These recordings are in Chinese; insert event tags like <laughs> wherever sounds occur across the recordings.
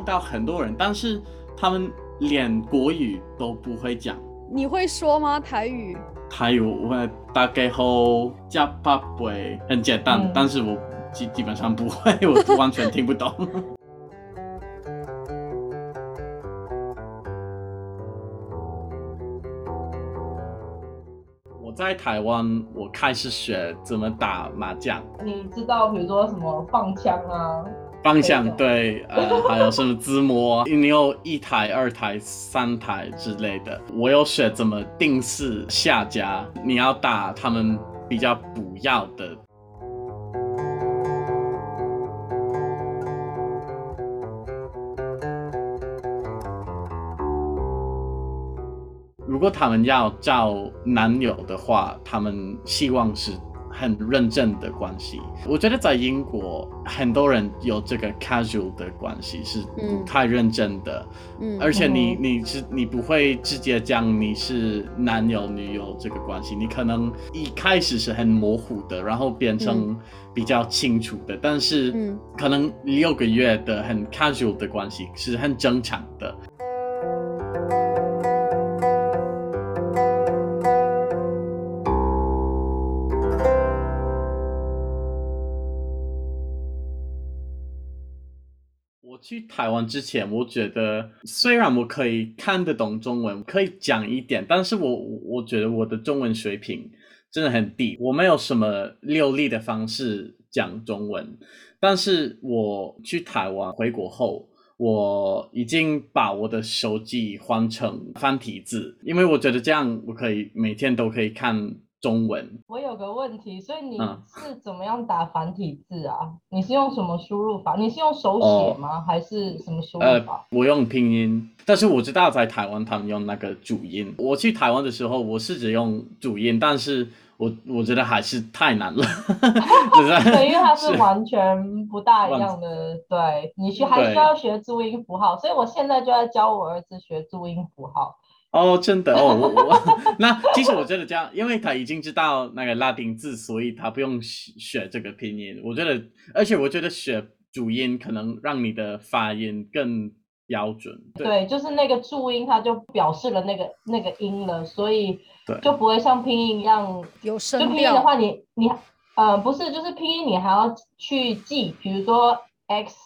碰到很多人，但是他们连国语都不会讲。你会说吗？台语？台语我会大概好加八倍，很简单，但是我基基本上不会，我完全听不懂。<laughs> 我在台湾，我开始学怎么打麻将。你知道，比如说什么放枪啊？方向对，呃，<laughs> 还有什么自摸？你有一台、二台、三台之类的。我有学怎么定式下家，你要打他们比较不要的。如果他们要找男友的话，他们希望是。很认真的关系，我觉得在英国很多人有这个 casual 的关系是不太认真的，嗯，而且你你是你不会直接讲你是男友女友这个关系，你可能一开始是很模糊的，然后变成比较清楚的，但是可能六个月的很 casual 的关系是很正常的。去台湾之前，我觉得虽然我可以看得懂中文，可以讲一点，但是我我觉得我的中文水平真的很低，我没有什么流利的方式讲中文。但是我去台湾回国后，我已经把我的手机换成繁体字，因为我觉得这样我可以每天都可以看。中文，我有个问题，所以你是怎么样打繁体字啊？你是用什么输入法？你是用手写吗？还是什么输入法？我用拼音，但是我知道在台湾他们用那个主音。我去台湾的时候，我试着用主音，但是我我觉得还是太难了。<laughs> <laughs> 对，因为它是完全不大一样的。对你需还需要学注音符号，所以我现在就在教我儿子学注音符号。哦，真的哦，我我 <laughs> 那其实我觉得这样，因为他已经知道那个拉丁字，所以他不用学这个拼音。我觉得，而且我觉得学主音可能让你的发音更标准。对，就是那个注音，它就表示了那个那个音了，所以就不会像拼音一样有声就拼音的话，你你呃不是，就是拼音你还要去记，比如说 x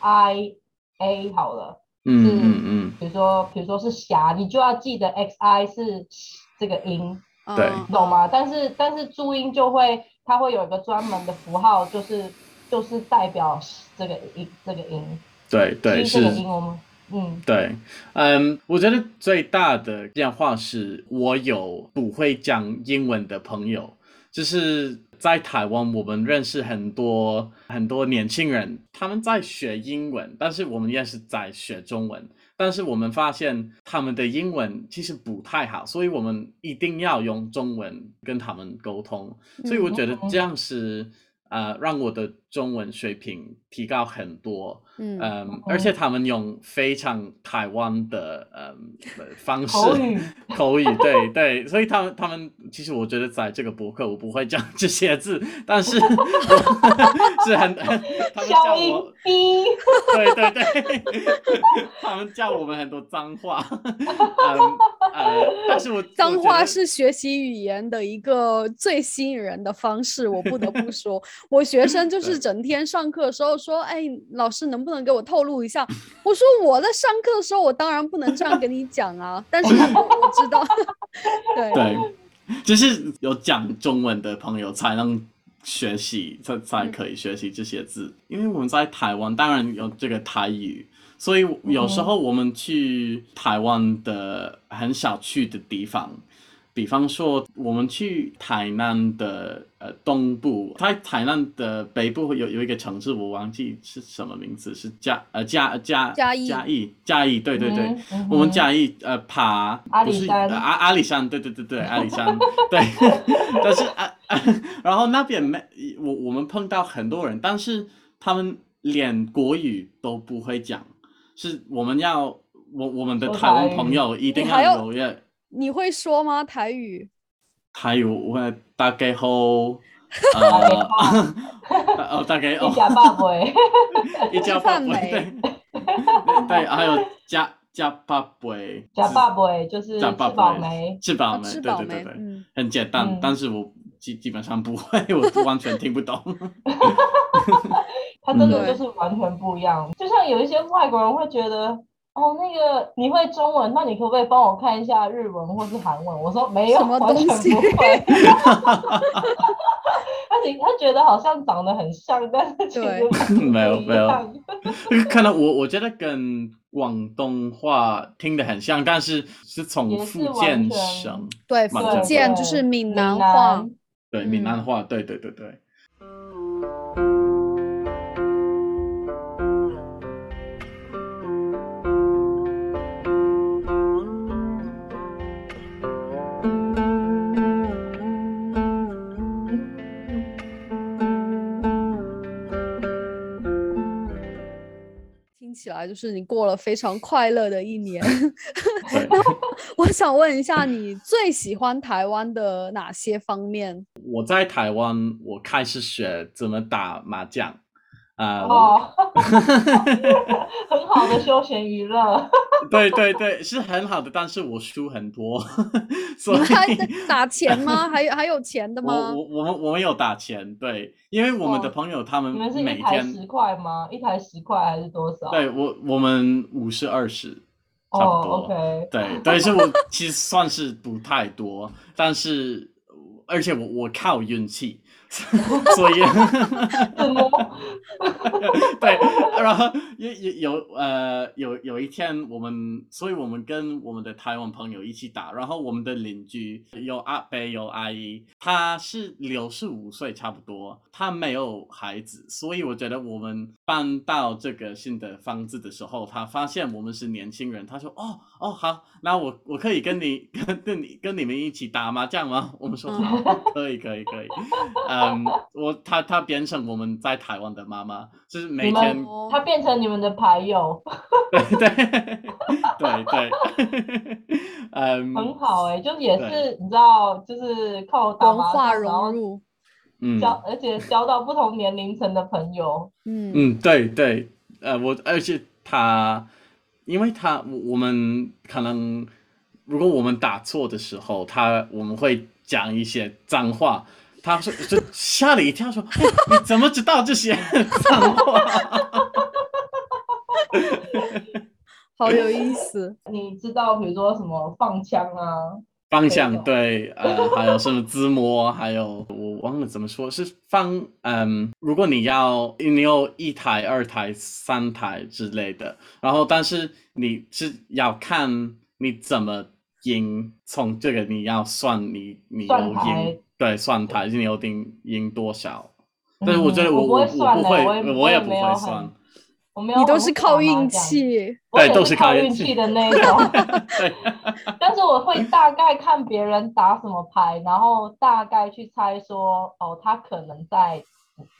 i a 好了。嗯嗯嗯，比如说，比如说是霞，你就要记得 x i 是这个音，对，懂吗？但是但是注音就会，它会有一个专门的符号，就是就是代表这个音这个音，对对是。音我们嗯，对，嗯，我觉得最大的变化是我有不会讲英文的朋友，就是。在台湾，我们认识很多很多年轻人，他们在学英文，但是我们也是在学中文。但是我们发现他们的英文其实不太好，所以我们一定要用中文跟他们沟通。所以我觉得这样是。呃，让我的中文水平提高很多，嗯，而且他们用非常台湾的嗯方式口语，<laughs> 口语，对对，所以他们他们其实我觉得在这个博客我不会讲这些字，但是是很很他们叫我，对对对，他们叫我们很多脏话，呃，但是我脏话是学习语言的一个最吸引人的方式，我不得不说。我学生就是整天上课的时候说：“哎，老师能不能给我透露一下？” <laughs> 我说：“我在上课的时候，我当然不能这样跟你讲啊。<laughs> ”但是我知道，对 <laughs> 对，就是有讲中文的朋友才能学习，才才可以学习这些字。因为我们在台湾，当然有这个台语，所以有时候我们去台湾的很少去的地方。比方说，我们去台南的呃东部，在台南的北部有有一个城市，我忘记是什么名字，是嘉呃嘉嘉嘉义。嘉义嘉义，对对对，我们嘉义呃爬不是阿阿里山，对对对对阿里山，对，<laughs> <laughs> 但是啊，<laughs> 然后那边没我我们碰到很多人，但是他们连国语都不会讲，是我们要我我们的台湾朋友一定要有要。你会说吗？台语？台语我会大概好，<laughs> 呃，哦，<laughs> 大概哦一家八杯，一家八杯，<laughs> 对，对，还有加加巴贝，假爸贝就是吃饱没？吃饱没？对对对很简单，嗯但是我基基本上不会，我完全听不懂。他真的嗯就是完全不一样。就像有一些外国人会觉得，哦，那个你会中文，那你可不可以帮我看一下日文或是韩文？我说没有，什么完全东西不会。<laughs> <laughs> 他觉他觉得好像长得很像，但是其实 <laughs> 没有没有看到我我觉得跟广东话听得很像，但是是从福建省，对，福建就是闽闽南话，对闽嗯南话，对对对对。来就是你过了非常快乐的一年。<laughs> 对，我想问一下，你最喜欢台湾的哪些方面？我在台湾，我开始学怎么打麻将，啊、哦，<laughs> 很好的休闲娱乐。对对对，是很好的，但是我输很多，<laughs> 所以你还在打钱吗？<laughs> 还有还有钱的吗？我我们我们有打钱，对，因为我们的哦朋友他们你们是每一台天，十块吗？一台十块还是多少？对我我们五十二十，差哦不多。，OK，对对，是我其实算是不太多，但是而且我我靠运气，<laughs> 所以？<laughs> 对，然后有有有呃有有一天我们，所以我们跟我们的台湾朋友一起打，然后我们的邻居有阿伯有阿姨，他是六十五岁差不多，他没有孩子，所以我觉得我们搬到这个新的房子的时候，他发现我们是年轻人，他说哦哦好，那我我可以跟你跟跟你跟你们一起打麻将吗？我们说嗯好，可以可以可以，嗯，我他他变成我们在台湾的妈妈，就是每天哦他变成你们的牌友，<laughs> 对对对对，<laughs> 嗯，很好哎、就也是你知道，就是靠打麻文化将，然后融入，嗯交，而且交到不同年龄层的朋友。嗯嗯，对对，呃，我而且他，因为他我我们可能如果我们打错的时候，他我们会讲一些脏话。他说就吓了一跳，说：“哎，你怎么知道这些脏话 <laughs> <laughs> 好有意思。你知道，比如说什么放枪啊，？”方向对，呃，还有什么自摸，还有我忘了怎么说，是放，嗯，如果你要你有一台、二台、三台之类的，然后但是你是要看你怎么赢，从这个你要算你你有赢，对，算台你有赢赢多少。但是我觉得嗯我不我不会，我也不会算，，我没有你都是靠运将，气，我也对都是靠靠运气的那一种。对，<laughs> <laughs> 但是我会大概看别人打什么牌，然后大概去猜说，哦，他可能在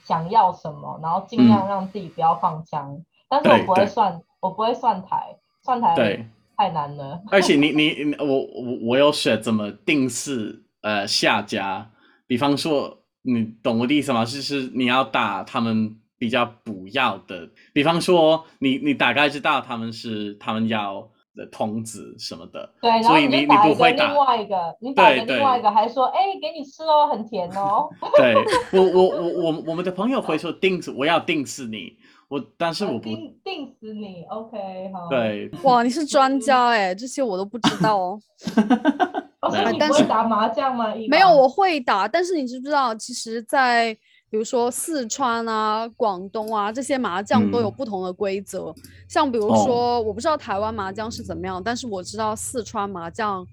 想要什么，然后尽量让自己不要放枪。但是我不会算，我不会算牌，算牌对。太难了。<laughs> 而且你你你我我我有学怎么定式呃下家，比方说你懂我的意思吗？就是你要打他们比较不要的，比方说你你大概知道他们是他们要的童子什么的，对，所以你你不会打另外一个，你打另外一个，还说，哎，给你吃哦，很甜哦。对 <laughs> 我我我我我们的朋友会说定死我要定死你，我但是我不定定死你，OK，好。，对哇，你是专家哎，这些我都不知道哦。<laughs> 哦，所以你但是打麻将吗？没有，我会打，但是你知不知道，其实，在比如说四川啊、广东啊这些麻将都有嗯不同的规则。像比如哦说，我不知道台湾麻将是怎么样，但是我知道四川麻将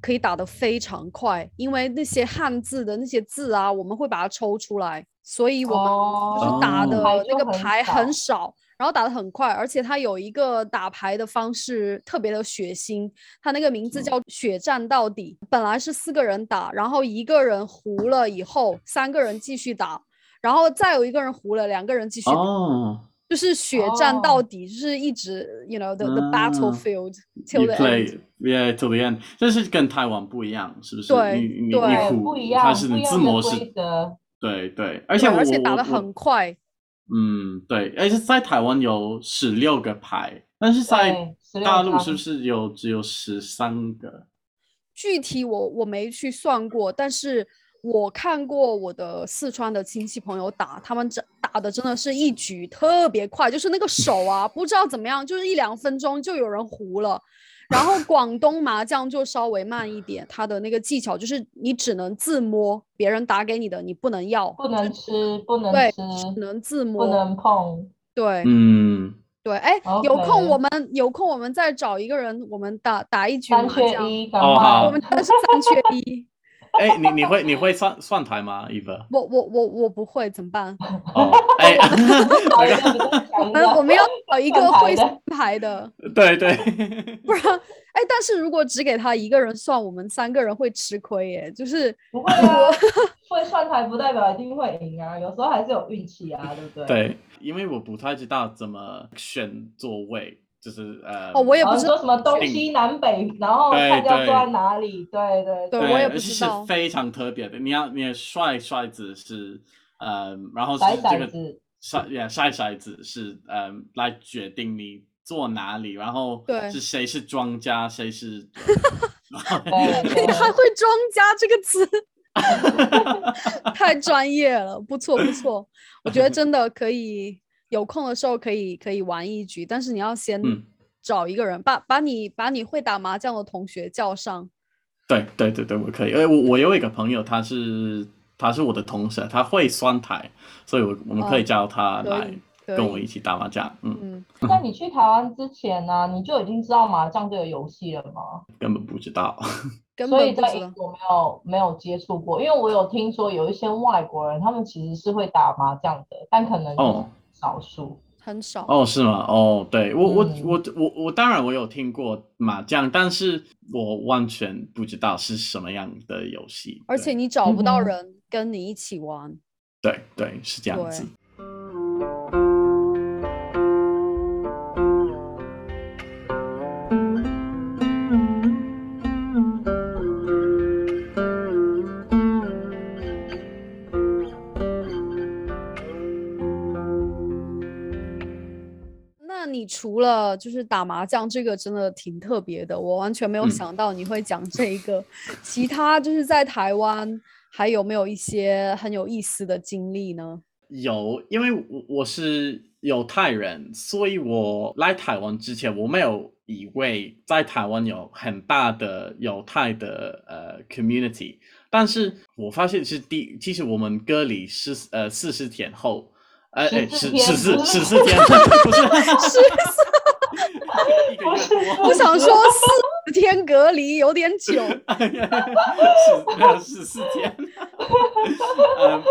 可以打得非常快，因为那些汉字的那些字啊，我们会把它抽出来，所以我们就是打哦的那个牌很少少。然后打得很快，而且他有一个打牌的方式特别的血腥，他那个名字叫“血战到底”。本来是四个人打，然后一个人胡了以后，三个人继续打，然后再有一个人胡了，两个人继续打，哦就是血战到哦底，就是一直，you know the the 啊 battlefield till，you the end。play yeah to the end，这是跟台湾不一样，是不是？对对不一样，它是字模是规则。对对，而且而且打得我我很快，嗯，对，而且在台湾有十六个牌，但是在对，16大陆张是不是有只有十三个？具体我我没去算过，但是我看过我的四川的亲戚朋友打，他们真打的真的是一局特别快，就是那个手啊，<laughs> 不知道怎么样，就是一两分钟就有人胡了。然后广东麻将就稍微慢一点，它的那个技巧就是你只能自摸，别人打给你的你不能要，不能吃，不能对，吃，只能自摸不摸。能碰。对嗯，对，哎，有空我们有空我们再找一个人，我们打打一局麻将。缺一，赶哦好我们打的是三缺一。哎，你你会你会算算台吗，Eva？我我我我不会，怎么办？<laughs> 哦，哎，<laughs> <laughs> 我。们要找一个会算牌的，对对，不然，哎，但是如果只给他一个人算，我们三个人会吃亏耶。就是不会啊，会算台不代表一定会赢啊，有时候还是有运气啊，对不对？。对，因为我不太知道怎么选座位，就是呃，哦，我也不知道，说什么东西南北，然后对看要坐在哪里，对对对，我也不知道是非常特别的。你要你的甩骰子是呃，然后是骰这个骰子筛呀筛骰子是呃来决定你坐哪里，然后对是谁是庄家，谁是 <laughs> 对对 <laughs> 你还会“庄家”这个词，<laughs> 太专业了，不错不错。我觉得真的可以，有空的时候可以可以玩一局，但是你要先嗯找一个人，把把你把你会打麻将的同学叫上。对对对对，我可以。哎，我我有一个朋友，他是他是我的同事，他会算台，所以我我们可以哦叫他来跟我一起打麻将。嗯，嗯，那你去台湾之前呢、你就已经知道麻将这个游戏了吗？根本不知道。<laughs> 所以。在英国没有没有接触过，因为我有听说有一些外国人，他们其实是会打麻将的，但可能就是哦少数。很少。哦，是吗？哦，对我我嗯我我我当然我有听过麻将，但是我完全不知道是什么样的游戏。而且你找不到人跟你一起玩。对对是这样子。除了就是打麻将这个真的挺特别的，我完全没有嗯想到你会讲这一个。其他就是在台湾还有没有一些很有意思的经历呢？有，因为我我是犹太人，所以我来台湾之前，我没有以为在台湾有很大的犹太的呃 community，但是我发现是第，其实我们隔离十呃四十天后，呃呃14天十十四十四天，不是 <laughs> 我想说四天隔离有点久，是没有十四天。嗯，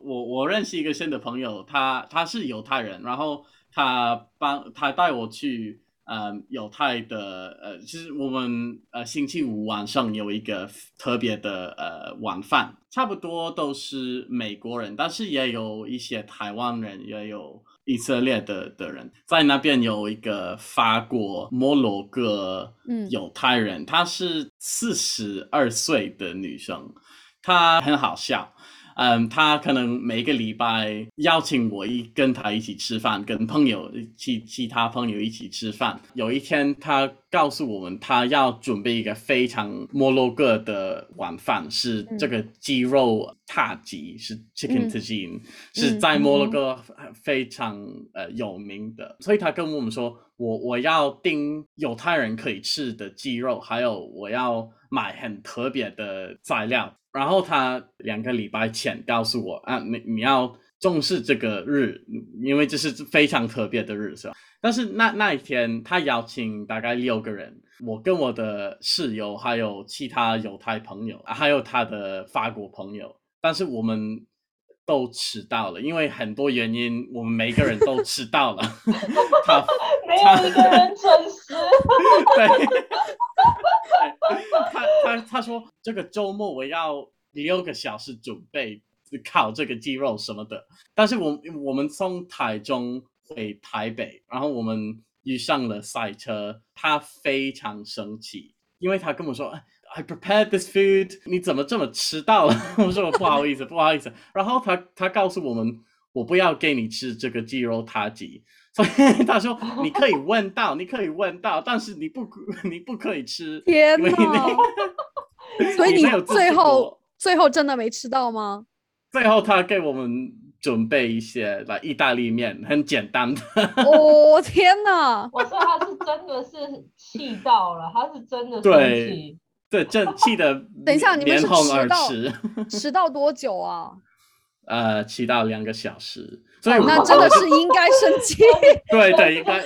我我认识一个新的朋友，他他是犹太人，然后他帮他带我去嗯犹太的呃，其实我们呃星期五晚上有一个特别的呃晚饭，差不多都是美国人，但是也有一些台湾人，也有。以色列的的人在那边有一个法国摩洛哥嗯犹太人，她是四十二岁的女生，她很好笑。嗯，他可能每个礼拜邀请我一跟他一起吃饭，跟朋友其其他朋友一起吃饭。有一天，他告诉我们，他要准备一个非常摩洛哥的晚饭，是这个鸡肉塔吉，是 chicken 嗯 tagine，、是嗯在摩洛哥非常呃有名的。所以他跟我们说，我我要订犹太人可以吃的鸡肉，还有我要买很特别的材料。然后他两个礼拜前告诉我啊，你你要重视这个日，因为这是非常特别的日子。但是那那一天，他邀请大概六个人，我跟我的室友，还有其他犹太朋友，还有他的法国朋友，但是我们都迟到了，因为很多原因，我们每个人都迟到了。<laughs> 他没有一个人准时。<laughs> 对，他他他说这个周末我要六个小时准备烤这个鸡肉什么的，但是我我们从台中回台北，然后我们遇上了赛车，他非常生气，因为他跟我说。哎 I prepared this food，你怎么这么迟到了？<laughs> 我说不好意思，不好意思。然后他他告诉我们，我不要给你吃这个鸡肉塔吉。所以他说你可以问到，你可以问到，但是你不你不可以吃。天哪！所以你最后最后真的没吃到吗？最后他给我们准备一些来意大利面，很简单的。<laughs> 哦天哪！我说他是真的是气到了，他是真的生气。对，正气的。等一下，你们是迟到 <laughs> 迟到多久啊？呃，迟到两个小时。所以那真的是应该生气。<laughs> 对对，应该。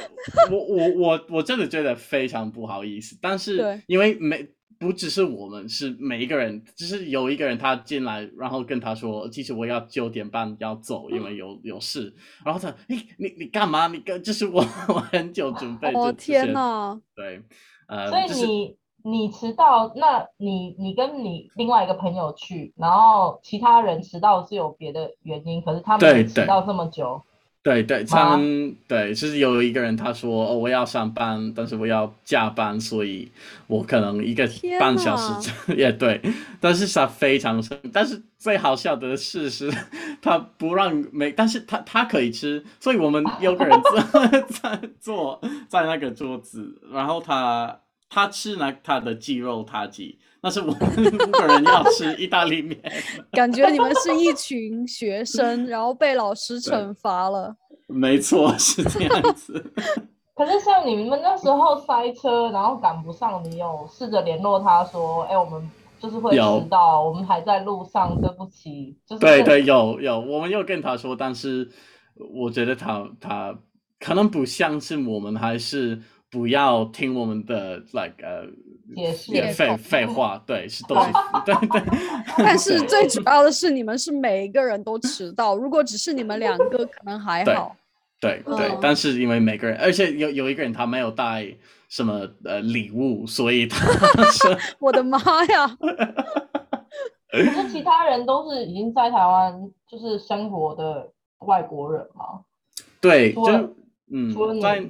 我我我我真的觉得非常不好意思，但是因为每不只是我们，是每一个人，只是有一个人他进来，然后跟他说，其实我要九点半要走，因为有有事。然后他，哎，你你干嘛？你跟就是我我很久准备。哦天哪！对，呃，所以你。你迟到，那你你跟你另外一个朋友去，然后其他人迟到是有别的原因，可是他们迟到这么久，对对，他们对，就是有一个人他说哦我要上班，但是我要加班，所以我可能一个半小时 <laughs> 也对，但是他非常生，但是最好笑的事是，他不让每，但是他他可以吃，所以我们有个人坐 <laughs> 在坐在那个桌子，然后他。他吃那他的鸡肉塔吉，那是我们 <laughs> 五个人要吃意大利面。<laughs> 感觉你们是一群学生，然后被老师惩罚了。没错，是这样子。<laughs> 可是像你们那时候塞车，然后赶不上，你有试着联络他说：“哎，我们就是会迟到，我们还在路上，对不起。”就是对对，有有，我们有跟他说，但是我觉得他他可能不相信我们，还是。不要听我们的 like 呃废废话，<laughs> 对，是都 <laughs> 是对对。但是最主要的是，你们是每一个人都迟到。如果只是你们两个，可能还好。对对，但是因为每个人，而且有有一个人他没有带什么呃礼物，所以他 <laughs> 我的妈呀！可是其他人都是已经在台湾就是生活的外国人吗？对，就嗯，在。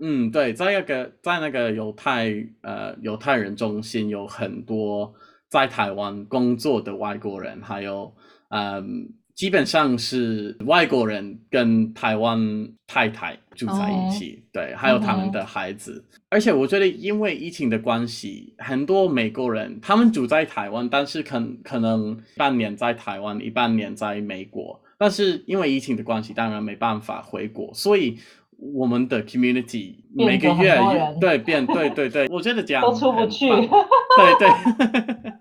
嗯，对，在那个在那个犹太呃犹太人中心有很多在台湾工作的外国人，还有嗯，基本上是外国人跟台湾太太住在一起，对，还有他们的孩子。而且我觉得，因为疫情的关系，很多美国人他们住在台湾，但是可可能半年在台湾，一半年在美国，但是因为疫情的关系，当然没办法回国，所以。我们的 community 每个月对变对对对，我觉得这样都出不去。<laughs> 对对。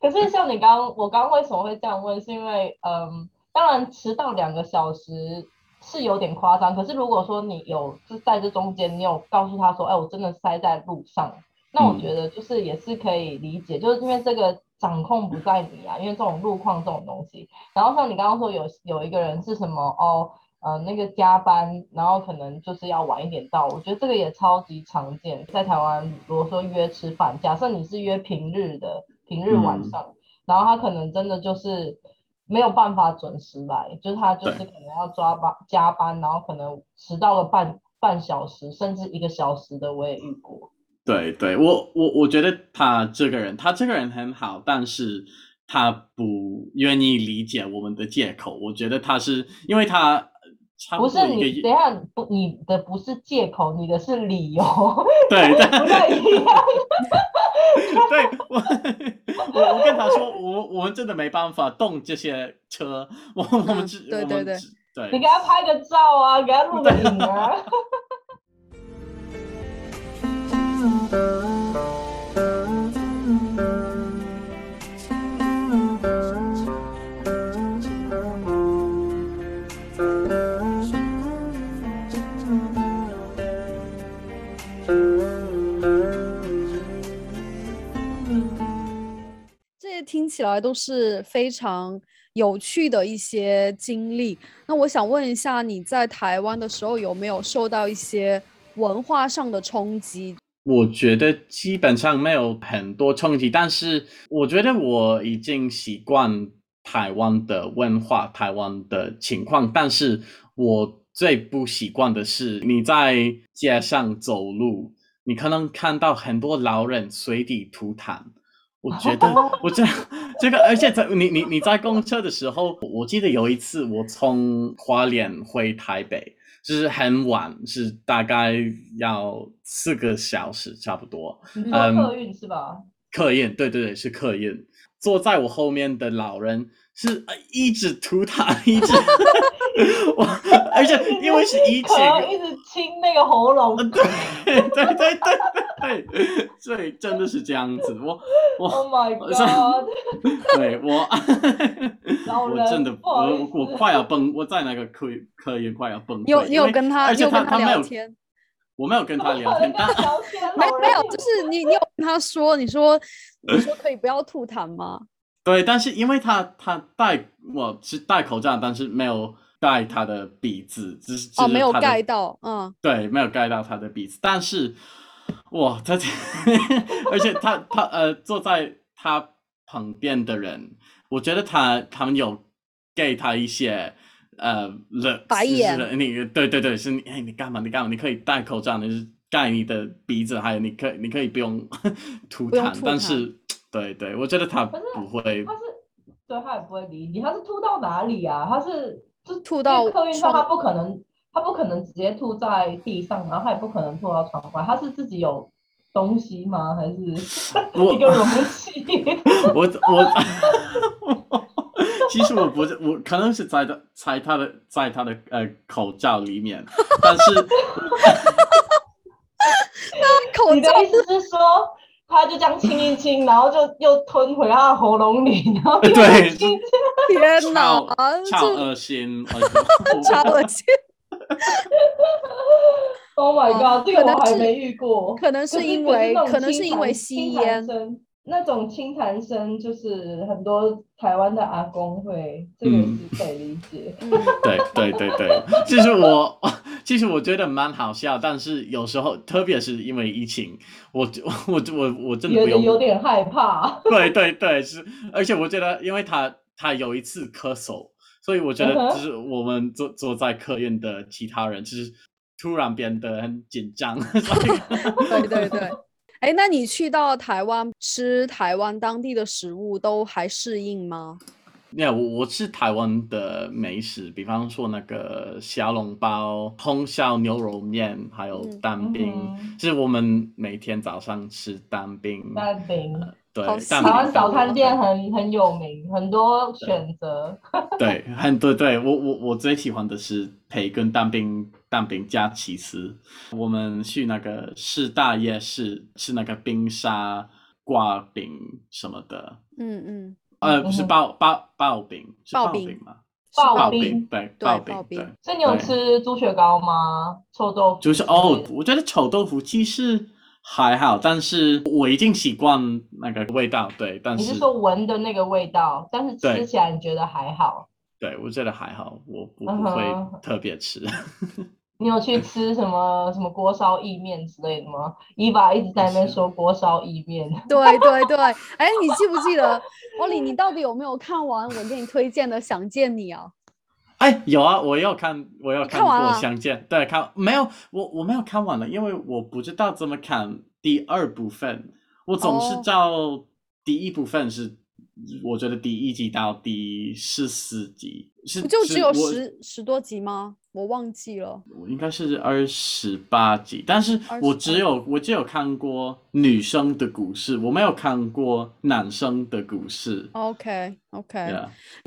可是像你刚我刚刚为什么会这样问？是因为嗯，当然迟到两个小时是有点夸张。可是如果说你有是在这中间，你有告诉他说，哎，我真的塞在路上，那我觉得就是也是可以理解，就是因为这个掌控不在你啊，因为这种路况这种东西。然后像你刚刚说有有一个人是什么哦？呃，那个加班，然后可能就是要晚一点到，我觉得这个也超级常见。在台湾，如果说约吃饭，假设你是约平日的，平日晚上，然后他可能真的就是没有办法准时来，就是他就是可能要抓班加班，然后可能迟到了半半小时，甚至一个小时的，我也遇过。对对，我我我觉得他这个人，他这个人很好，但是他不愿意理解我们的借口。我觉得他是因为他。不是你，等下不，你的不是借口，你的是理由。<laughs> 对，不太一样。<laughs> 对我，我我跟他说，我我们真的没办法动这些车，我我们只对对对，对，你给他拍个照啊，给他录个影啊。<laughs> 听起来都是非常有趣的一些经历。那我想问一下，你在台湾的时候有没有受到一些文化上的冲击？我觉得基本上没有很多冲击，但是我觉得我已经习惯台湾的文化、台湾的情况。但是我最不习惯的是你在街上走路，你可能看到很多老人随地吐痰。我觉得，我这这个，而且在你你你在公车的时候，我记得有一次我从花莲回台北，就是很晚，是大概要四个小时差不多。嗯客运是吧？客运，对对对，是客运。坐在我后面的老人是一直吐痰，一直。<laughs> 我而且因为是 <laughs> 以前一直清那个喉咙，对对对对 <laughs> 对，对，真的是这样子。我我，Oh my <laughs> God！<laughs> 对我，我真的我我快要崩，我在那个科科研快要崩溃。有你有跟他，而且他他聊天，我没有跟他聊天，没没有，就是你你有跟他说，你说你说可以不要吐痰吗？对，但是因为他他戴我是戴口罩，但是没有。盖他的鼻子，只是哦，没有盖到，嗯，对，没有盖到他的鼻子。但是，哇，他，<laughs> 而且他他呃，坐在他旁边的人，我觉得他他们有给他一些呃了白眼，你对对对，是你哎，你干嘛？你干嘛？你可以戴口罩，你是盖你的鼻子，还有你可你可以 <laughs> 不用吐痰，但是对对，我觉得他不会，他是对他也不会理你，他是吐到哪里啊？他是。就吐到客运上，他不可能，他不可能直接吐在地上，然后他也不可能吐到床外。他是自己有东西吗？还是 <laughs> 一个容器？我 <laughs> 我，<laughs> 其实我不是，我可能是在的，在他的，在他的呃口罩里面，但是，那口罩意思是说，他就这样亲一亲，然后就又吞回他的喉咙里，然后对。天哪，超恶心，超恶心 <laughs> Oh my god，这个我还没遇过。可能是因为，可能是因为吸烟。那种清痰声，就是很多台湾的阿公会，这个是可以理解。<laughs> 对对对对，其实我其实我觉得蛮好笑，但是有时候，特别是因为疫情，我我我我真的有有点害怕。<laughs> 对对对，是，而且我觉得，因为他。他有一次咳嗽，所以我觉得就是我们坐坐在客运的其他人，就是突然变得很紧张。<laughs> 对对对，哎，<laughs> 那你去到台湾吃台湾当地的食物都还适应吗？那我我吃台湾的美食，比方说那个小笼包、红烧牛肉面，还有蛋饼，就是我们每天早上吃蛋饼。蛋饼。对，台湾早餐店很很有名，很多选择。<laughs> 对，很对对我我我最喜欢的是培根蛋饼，蛋饼加起司。我们去那个师大夜市吃那个冰沙挂饼什么的。嗯嗯。呃，不是爆爆爆饼，是爆饼吗？刨饼，对，刨饼，对。所以你有吃猪血糕吗？臭豆腐？就是哦，我觉得臭豆腐其实。还好，但是我已经习惯那个味道。对，但是你是说闻的那个味道，但是吃起来你觉得还好？对，我觉得还好，我不不会特别吃。<laughs> 你有去吃什么什么锅烧意面之类的吗？伊娃一直在那边说锅烧意面。<laughs> 对对对，哎，你记不记得，欧里，你到底有没有看完我给你推荐的《想见你》啊？哎，有啊，我有看，我有看过《相见》，对，看没有？我我没有看完了，因为我不知道怎么看第二部分。我总是照第一部分是，我觉得第一集到第十四集是，不就只有十十多集吗？我忘记了，我应该是二十八集，但是我只有我只有看过女生的故事，我没有看过男生的故事。OK OK，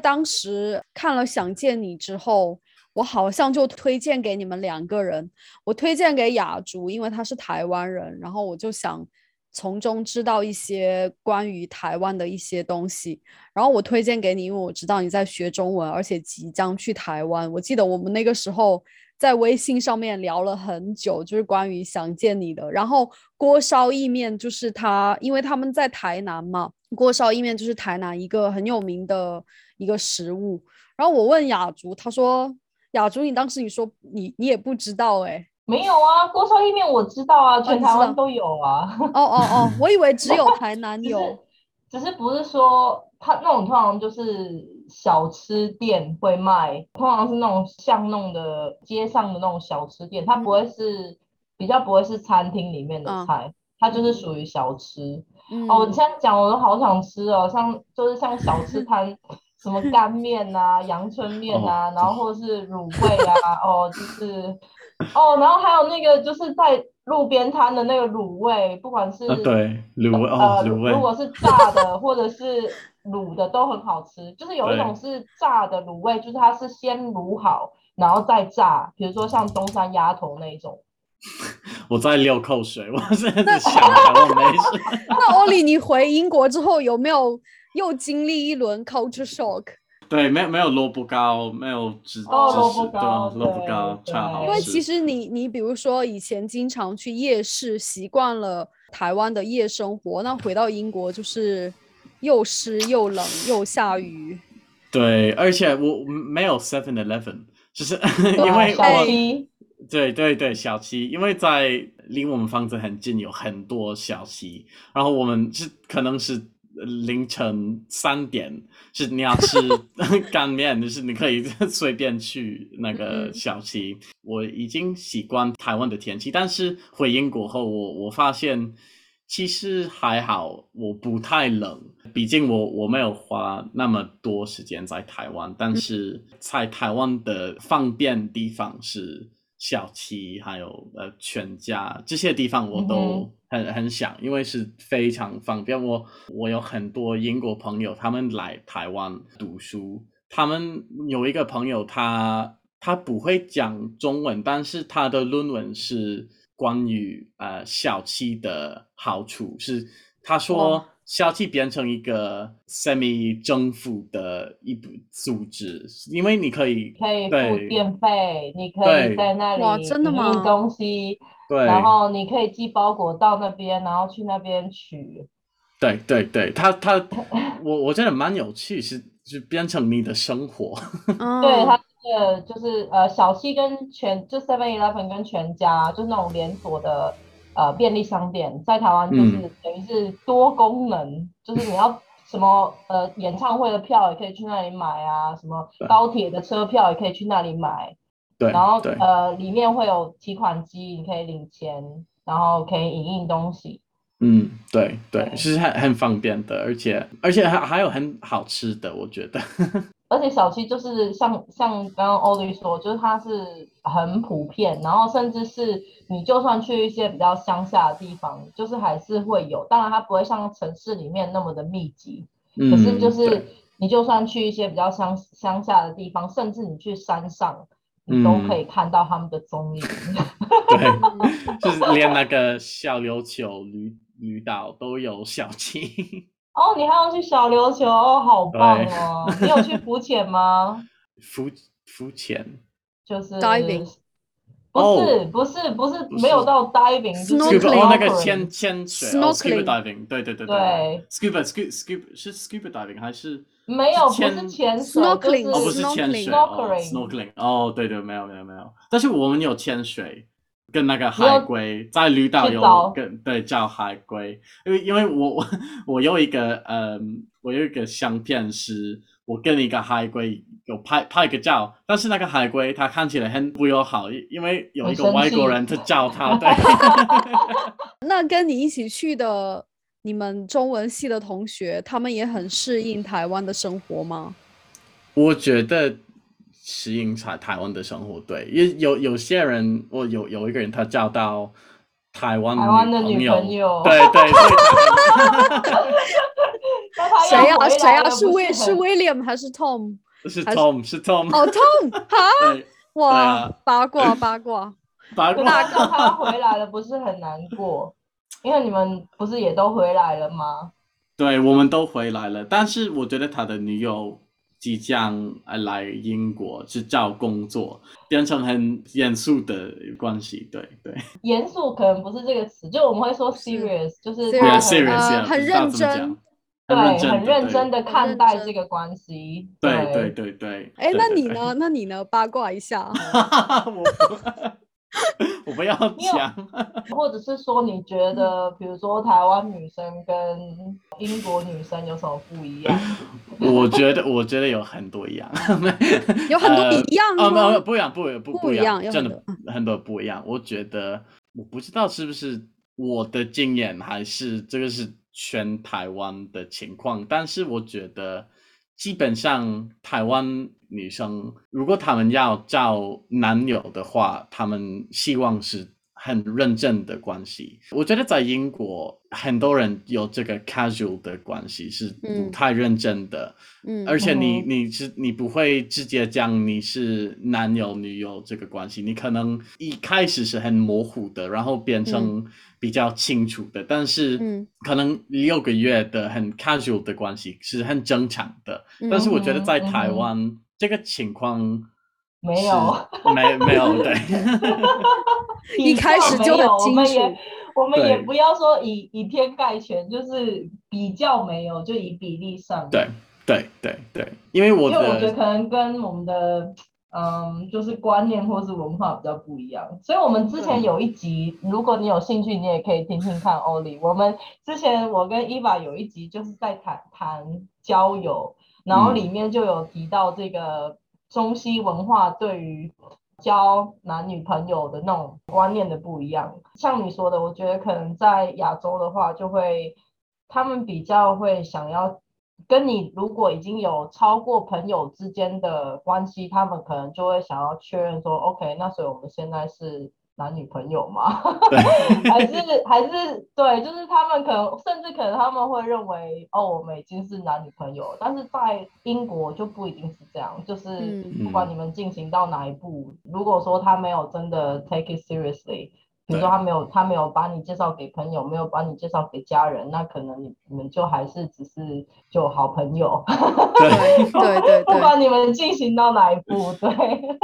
当时看了《想见你》之后，我好像就推荐给你们两个人，我推荐给雅竹，因为他是台湾人，然后我就想。从中知道一些关于台湾的一些东西，然后我推荐给你，因为我知道你在学中文，而且即将去台湾。我记得我们那个时候在微信上面聊了很久，就是关于想见你的。然后锅烧意面就是他，因为他们在台南嘛，锅烧意面就是台南一个很有名的一个食物。然后我问雅竹，他说：“雅竹，你当时你说你你也不知道哎。”没有啊，锅烧意面我知道啊，全台湾都有啊。哦哦哦，我以为只有 <laughs> 台南有，只是不是说它那种通常就是小吃店会卖，通常是那种巷弄的街上的那种小吃店，它不会是比较不会是餐厅里面的菜，它就是属于小吃。嗯。哦，你现在讲我都好想吃哦，像就是像小吃摊，什么干面啊、阳春面啊，然后或者是卤味啊，哦，就是哦，然后还有那个就是在路边摊的那个卤味，不管是啊，对，卤味哦，呃，卤味如，果是炸的 <laughs> 或者是卤的都很好吃，就是有一种是炸的卤味，就是它是先卤好然后再炸，比如说像东山鸭头那一种。<laughs> 我在流口水，我现在在想台湾美食。<laughs> 那欧里，你回英国之后有没有又经历一轮 culture shock？对，没有没有萝卜糕，没有芝哦芝士对啊萝卜糕超好吃。因为其实你你比如说以前经常去夜市，习惯了台湾的夜生活，那回到英国就是又湿又冷又下雨。对，而且我没有 Seven Eleven，就是 <laughs> 因为我七，对对对，小七，因为在离我们房子很近，有很多小七，然后我们是可能是凌晨三点，是你要吃 <laughs> 干面，就是你可以随便去那个嗯小吃。我已经习惯台湾的天气，但是回英国后，我我发现其实还好，我不太冷，毕竟我我没有花那么多时间在台湾，但是在台湾的方便地方是小七，还有呃全家这些地方我嗯都哼。很、很想，因为是非常方便。我我有很多英国朋友，他们来台湾读书，他们有一个朋友他他不会讲中文，但是他的论文是关于呃小七的好处，是他说哇小七变成一个 semi 政府的一部组织，因为你可以可以付对。电费，你可以在那里哇真的影印吗东西，对。然后你可以寄包裹到那边，然后去那边取。对对对，他他我我觉得蛮有趣，是是变成你的生活，嗯，<laughs> 对，他这个就是呃，小七跟全就 Seven Eleven 跟全家，就是那种连锁的呃便利商店，在台湾就是嗯等于是多功能，就是你要什么呃演唱会的票也可以去那里买啊，什么高铁的车票也可以去那里买，对然后呃里面会有提款机，你可以领钱，然后可以影印东西。嗯，对对，对。是很很方便的，而且而且还还有很好吃的，我觉得，而且小七就是像像刚刚欧丽说，就是它是很普遍，然后甚至是你就算去一些比较乡下的地方，就是还是会有，当然它不会像城市里面那么的密集，嗯，可是就是你就算去一些比较乡乡下的地方，甚至你去山上，你都嗯可以看到他们的踪影。<laughs> 对，就是连那个小琉球旅旅岛都有小七，哦，你还要去小琉球哦，好棒哦！你有去浮潜吗？浮浮潜就是 Diving 不哦是不是不是不是没有到 diving，就是 Snorkeling，scuba 哦那个潜潜水哦 Snorkeling，scuba diving，对对对对，scuba scuba scuba 是 scuba diving 还是？没有，不是潜水，Snorkeling 哦，不就是是潜水 Snorkeling 哦 Snorkeling，snorkeling 哦，对对，没有没有没有，但是我们有潜水，跟那个海龟在绿岛有跟对叫海龟，因为因为我我 <laughs> 我有一个嗯，我有一个相片是，我跟一个海龟有拍拍个照，但是那个海龟它看起来很不友好，因因为有一个外国人在叫它，<laughs> 对。<laughs> 那跟你一起去的你们中文系的同学，他们也很适应台湾的生活吗？我觉得适应台台湾的生活，对，因为有有些人，我有有一个人他交到台湾台湾的女朋友。对对，所以他那他谁呀、谁呀、是威是 William 还是 Tom？是 Tom 是 Tom，好，Tom？哈，哇，啊。八卦八卦。八卦。大哥他回来了，不是很难过，因为你们不是也都回来了吗？对，我们都回来了，但是我觉得他的女友即将呃来英国去找工作，变成很严肃的关系，对对严肃可能不是这个词，就我们会说 serious，就是他，yeah Serious 很认真对，很认真的，看待这个关系。对对对对对。哎，那你呢？那你呢？八卦一下。<laughs> <laughs> 我不要讲。<laughs> 或者是说，你觉得比如说台湾女生跟英国女生有什么不一样？<laughs> 我觉得，我觉得有很多一样，有很多呃一样啊，没有不一样，不不不一一样，真的很多不一样。我觉得，我不知道是不是我的经验还是这个是全台湾的情况，但是我觉得基本上台湾女生如果她们要找男友的话，她们希望是。很认真的关系，我觉得在英国很多人有这个 casual 的关系是不太认真的，嗯，而且你你是你不会直接讲你是男友女友这个关系，你可能一开始是很模糊的，然后变成比较清楚的，但是可能六个月的很 casual 的关系是很正常的，但是我觉得在台湾这个情况。没有，<laughs> 没没有，对，一开始就很清楚。我们也，我们也不要说以以偏概全，就是比较没有，就以比例上。对对对对，因为我因为我觉得可能跟我们的嗯，就是观念或是文化比较不一样，所以我们之前有一集，如果你有兴趣，你也可以听听看。欧丽，我们之前我跟伊娃有一集就是在谈谈交友，然后里面就有提到这个。中西文化对于交男女朋友的那种观念的不一样，像你说的，我觉得可能在亚洲的话，就会他们比较会想要跟你，如果已经有超过朋友之间的关系，他们可能就会想要确认说，OK，那所以我们现在是。男女朋友吗？<laughs> 还是还是对，就是他们可能甚至可能他们会认为哦，我们已经是男女朋友，但是在英国就不一定是这样，就是不管你们进行到哪一步，如果说他没有真的 take it seriously，比如说他没有他没有把你介绍给朋友，没有把你介绍给家人，那可能你你们就还是只是就好朋友。对 <laughs> 对对，不管你们进行到哪一步，对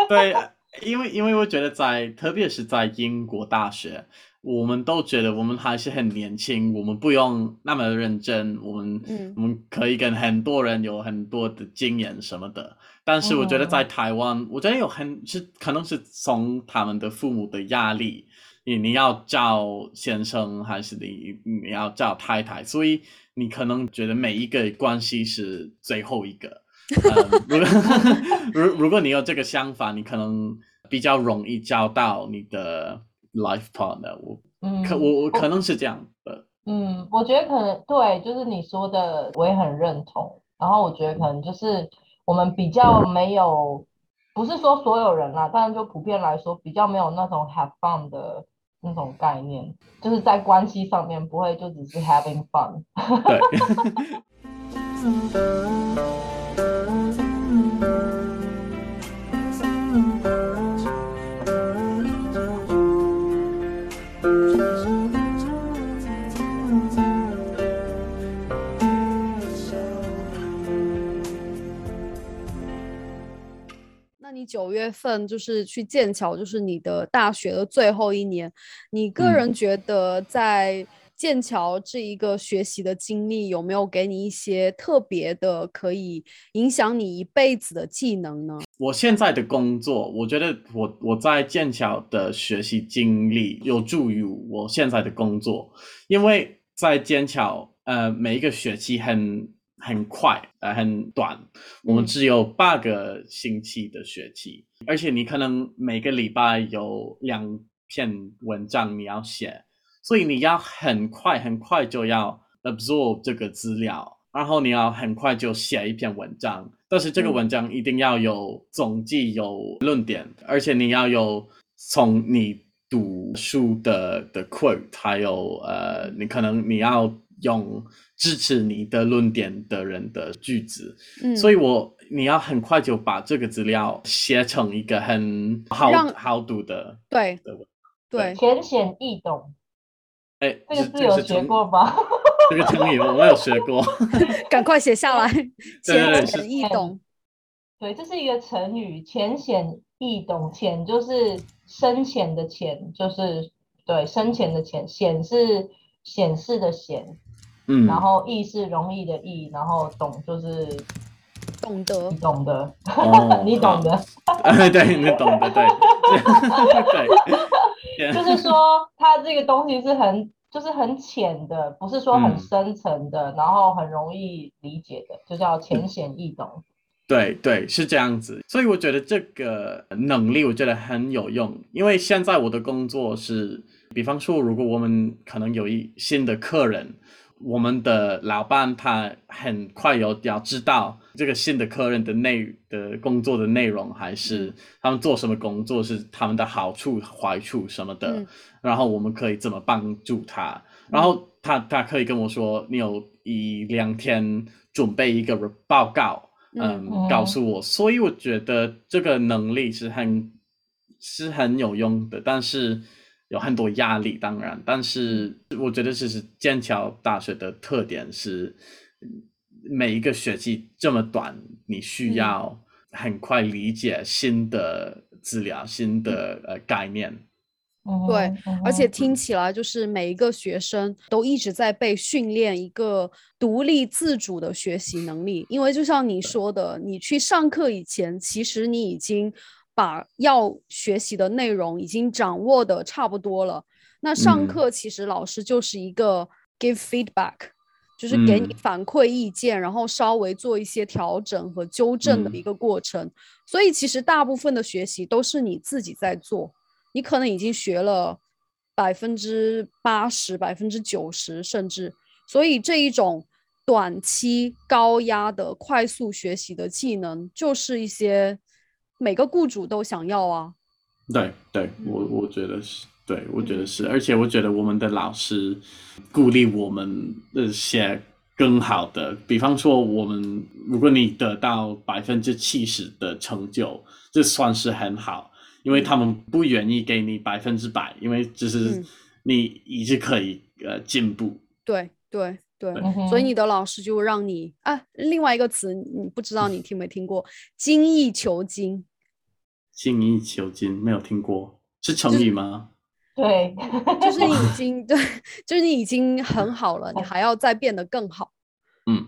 对。因为，因为我觉得在，特别是在英国大学，我们都觉得我们还是很年轻，我们不用那么认真，我们，我们可以跟很多人有很多的经验什么的。但是我觉得在台湾，我觉得有很是可能是从他们的父母的压力，你你要叫先生还是你你要叫太太，所以你可能觉得每一个关系是最后一个。如 <laughs> 如如果你有这个想法，你可能比较容易交到你的 life partner。我可我我可能是这样的。嗯，我觉得可能对，就是你说的，我也很认同。然后我觉得可能就是我们比较没有，不是说所有人啦，但是就普遍来说，比较没有那种 have fun 的那种概念，就是在关系上面不会就只是 having fun。对。<laughs> <laughs> 月份就是去剑桥，就是你的大学的最后一年。你个人觉得在剑桥这一个学习的经历，有没有给你一些特别的可以影响你一辈子的技能呢？我现在的工作，我觉得我我在剑桥的学习经历有助于我现在的工作，因为在剑桥，呃，每一个学期很。很快，呃，很短。我们只有八个星期的学期，而且你可能每个礼拜有两篇文章你要写，所以你要很快很快就要 absorb 这个资料，然后你要很快就写一篇文章。但是这个文章一定要有总计、有论点，而且你要有从你读书的的 quote，还有呃，你可能你要用。支持你的论点的人的句子，嗯，所以我你要很快就把这个资料写成一个很好好读的，对，对，浅显易懂。哎，这个字有学过吗？<laughs> 这个成语我没有学过，<laughs> 赶快写下来，<laughs> 浅显易懂。对，这是一个成语，浅显易懂。浅就是深浅的浅，就是对深浅的浅，显是显示的显。嗯，然后易是容易的易，然后懂就是懂得，你懂的，<laughs> 你懂的，<laughs> 对，你懂的，对，<laughs> 对，就是说它这个东西是很，就是很浅的，不是说很深层的，然后很容易理解的，就叫浅显易懂。对对，是这样子，所以我觉得这个能力我觉得很有用，因为现在我的工作是。比方说，如果我们可能有一新的客人，我们的老板他很快有要知道这个新的客人的内的工作的内容，还是他们做什么工作是他们的好处坏处什么的，嗯。然后我们可以怎么帮助他，然后他他可以跟我说，你有一两天准备一个报告，嗯。嗯，告诉我，所以我觉得这个能力是很是很有用的，但是有很多压力，当然，但是我觉得这是剑桥大学的特点是，嗯每一个学期这么短，你需嗯要很快理解新的资料、新的呃概念。对嗯而且听起来就是每一个学生都一直在被训练一个独立自主的学习能力，因为就像你说的，你去上课以前，其实你已经把要学习的内容已经掌握的差不多了。那上嗯课其实老师就是一个 give feedback，就是给你嗯反馈意见，然后稍微做一些调整和纠正的嗯一个过程。所以其实大部分的学习都是你自己在做。你可能已经学了百分之八十、百分之九十，甚至，所以这一种短期高压的快速学习的技能，就是一些每个雇主都想要啊。对对，我嗯。我觉得是，对我觉得是，而且我觉得我们的老师鼓励我们呃写更好的，比方说我们如果你得到百分之七十的成就，这算是很好，因为他们不愿意给你百分之百，因为只是嗯。你一直可以呃进步。对对对，所以你的老师就让你啊，另外一个词你不知道你听没听过“ <laughs> 精益求精精益求精没有听过，是成语吗？对，”，<laughs> 就是你已经对，<laughs> 就是你已经很好了，你还要再变得更好。嗯，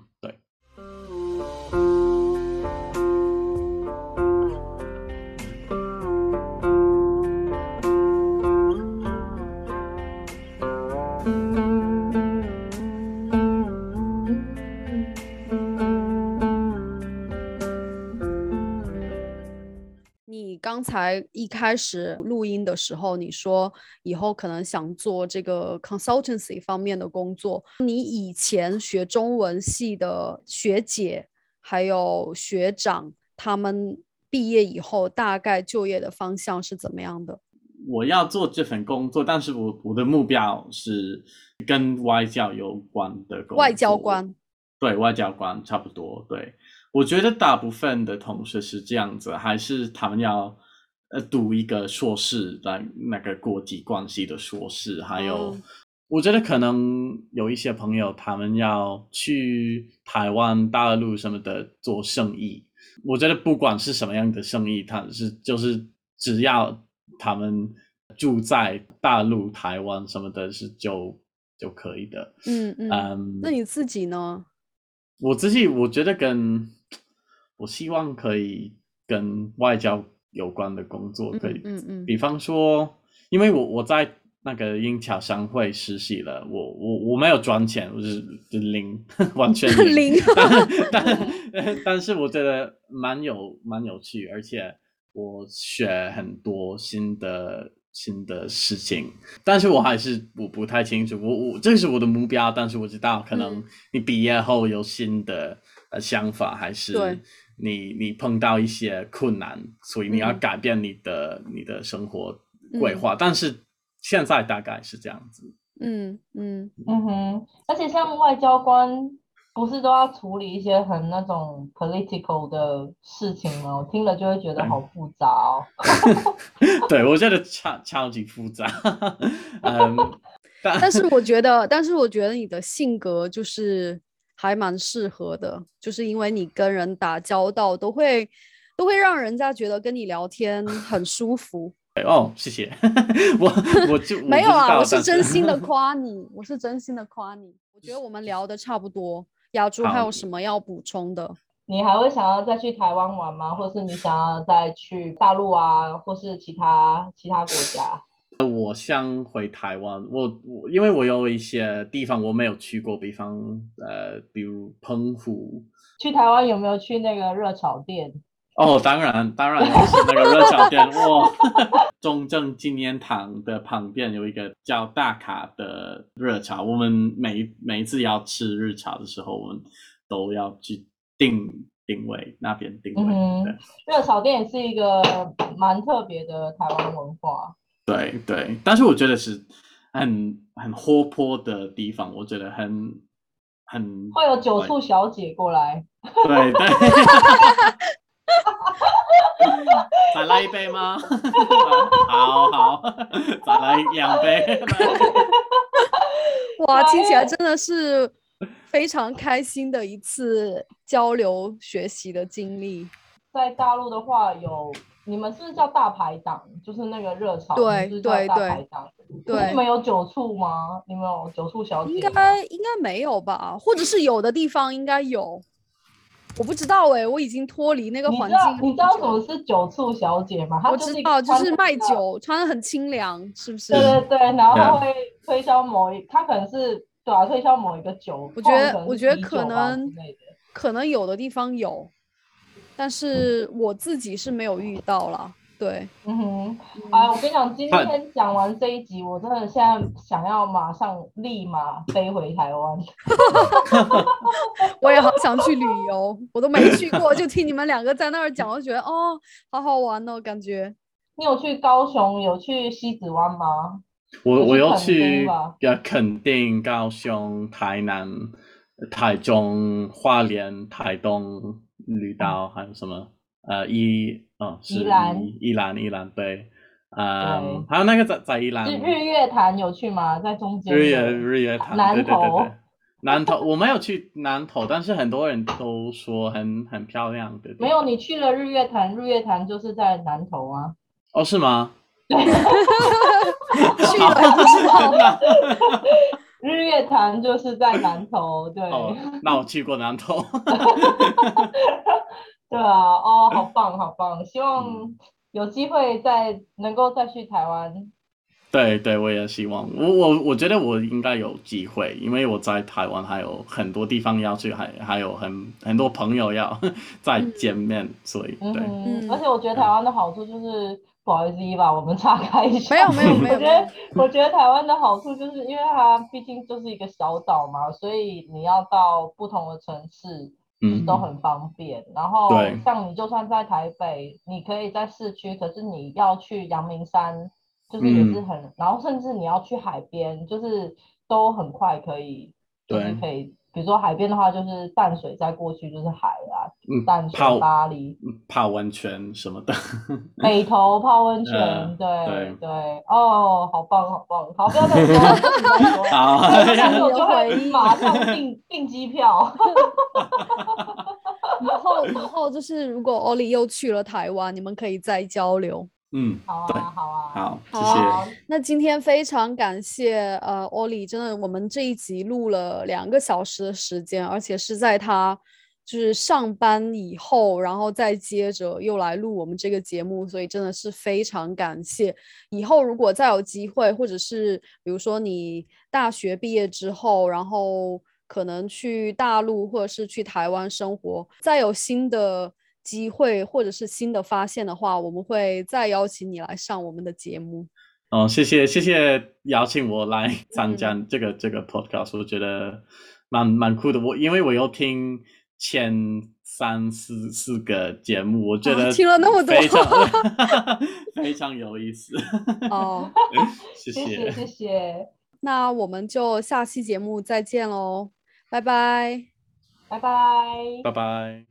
刚才一开始录音的时候，你说以后可能想做这个 consultancy 方面的工作。你以前学中文系的学姐还有学长，他们毕业以后大概就业的方向是怎么样的？我要做这份工作，但是我我的目标是跟外交有关的工作。外交官。对，外交官差不多。对，我觉得大部分的同学是这样子，还是他们要呃读一个硕士，来那个国际关系的硕士，还有、嗯我觉得可能有一些朋友他们要去台湾、大陆什么的做生意。我觉得不管是什么样的生意，他是就是只要他们住在大陆、台湾什么的，是就就可以的。嗯嗯。嗯，那你自己呢？我自己我觉得跟我希望可以跟外交有关的工作可以，嗯嗯嗯。比方说，因为我我在那个英侨商会实习了，我我我没有赚钱，我是是零，<laughs> 完全零但。但但是我觉得蛮有蛮有趣，而且我学很多新的新的事情，但是我还是我不太清楚，我我这是我的目标，但是我知道可能嗯。你毕业后有新的呃想法，还是对你你碰到一些困难，所以你要嗯改变你的、你的生活规划，但是现在大概是这样子。嗯嗯嗯哼，而且像外交官不是都要处理一些很那种 political 的事情吗？我听了就会觉得好复杂哦。<laughs> 对，我觉得超超级复杂。<laughs> 嗯，<laughs> 但但是我觉得，但是我觉得你的性格就是还蛮适合的，就是因为你跟人打交道都会都会让人家觉得跟你聊天 <laughs> 很舒服。哦，谢谢。<laughs> 我我就 <laughs> 我没有啊，我是真心的夸你，我是真心的夸你。我觉得我们聊的差不多，雅珠还有什么要补充的？你还会想要再去台湾玩吗？或是你想要再去大陆啊，或是其他其他国家？我想回台湾，我我因为我有一些地方我没有去过，比方呃，比如澎湖，去台湾有没有去那个热炒店？哦，当然，当然就是那个热炒店 <laughs> 哇！<laughs> 中正纪念堂的旁边有一个叫大卡的热炒，我们每每一次要吃热炒的时候，我们都要去定定位那边定位。嗯对热炒店也是一个蛮特别的台湾文化。对对，但是我觉得是很很活泼的地方，我觉得很很会有酒醋小姐过来，对对。<laughs> 再来一杯吗？<laughs> 好好，再来两杯。<laughs> 哇，听起来真的是非常开心的一次交流学习的经历。在大陆的话有，你们是不是叫大排档？就是那个热炒，对是对对大排档。可是对你们有酒醋吗？你们有酒醋小姐应？该应该没有吧，或者是有的地方应该有，我不知道哎、我已经脱离那个你知道环境很你知道什么是酒醋小姐吗？我知道，就是卖酒，穿的很清凉，是不是？对对对，然后会推销某一，他可能是对啊，推销某一个酒。我觉得我觉得可能可能有的地方有，但是我自己是没有遇到啦。对，嗯哼，嗯哎，我跟你讲，今天讲完这一集，我真的现在想要马上立马飞回台湾。<laughs> <laughs> 我也好想去旅游，我都没去过，就听你们两个在那儿讲，我就觉得哦，好好玩哦，感觉。你有去高雄，有去西子湾吗？我我要去垦丁去吧呃垦丁、高雄、台南、台中、花莲、台东、绿岛，还有什么？呃，伊哦是伊兰宜宜兰伊兰对，嗯对，还有那个在在伊兰日日月潭有去吗？在中间。日月日月潭，南对对对投对，南投我没有去南投，但是很多人都说很很漂亮的地方。没有，你去了日月潭，日月潭就是在南投啊。哦，是吗？<laughs> 去了也不知道。<laughs> 日月潭就是在南投，对。哦，那我去过南投。<laughs> 对啊，哦，好棒，好棒！希望嗯有机会再能够再去台湾。对对，我也希望我我我觉得我应该有机会，因为我在台湾还有很多地方要去，还还有很很多朋友要 <laughs> 再见面，所以对，嗯而且我觉得台湾的好处就是，不好意思，伊娃，我们岔开一下。没有没有没有 <laughs> 我觉得我觉得台湾的好处就是因为它毕竟就是一个小岛嘛，所以你要到不同的城市。嗯，都很方便，然后像你就算在台北，你可以在市区，可是你要去阳明山，就是也是嗯。很，然后甚至你要去海边，就是都很快可以，就是对。可以，比如说海边的话，就是淡水再过去就是海啊，嗯淡水、巴黎、泡温泉什么的。<laughs> 北投泡温泉，嗯对对对，哦，好棒好棒，好，不要再说。<laughs> 好，我想我就马上订订机票。<laughs> 然后然后就是如果欧里又去了台湾，你们可以再交流。嗯，对，好啊，好啊，好，谢好谢。那今天非常感谢呃欧里，真的我们这一集录了两个小时的时间，而且是在他就是上班以后，然后再接着又来录我们这个节目，所以真的是非常感谢。以后如果再有机会，或者是比如说你大学毕业之后，然后可能去大陆或者是去台湾生活，再有新的机会或者是新的发现的话，我们会再邀请你来上我们的节目。哦，谢谢谢谢邀请我来参加嗯这个、这个 podcast，我觉得蛮蛮酷的。我因为我有听前三四四个节目，我觉啊得听了那么多非常 <laughs> <laughs> 非常有意思。哦，<laughs> 谢谢谢谢谢，那我们就下期节目再见喽，拜拜。拜拜。拜拜。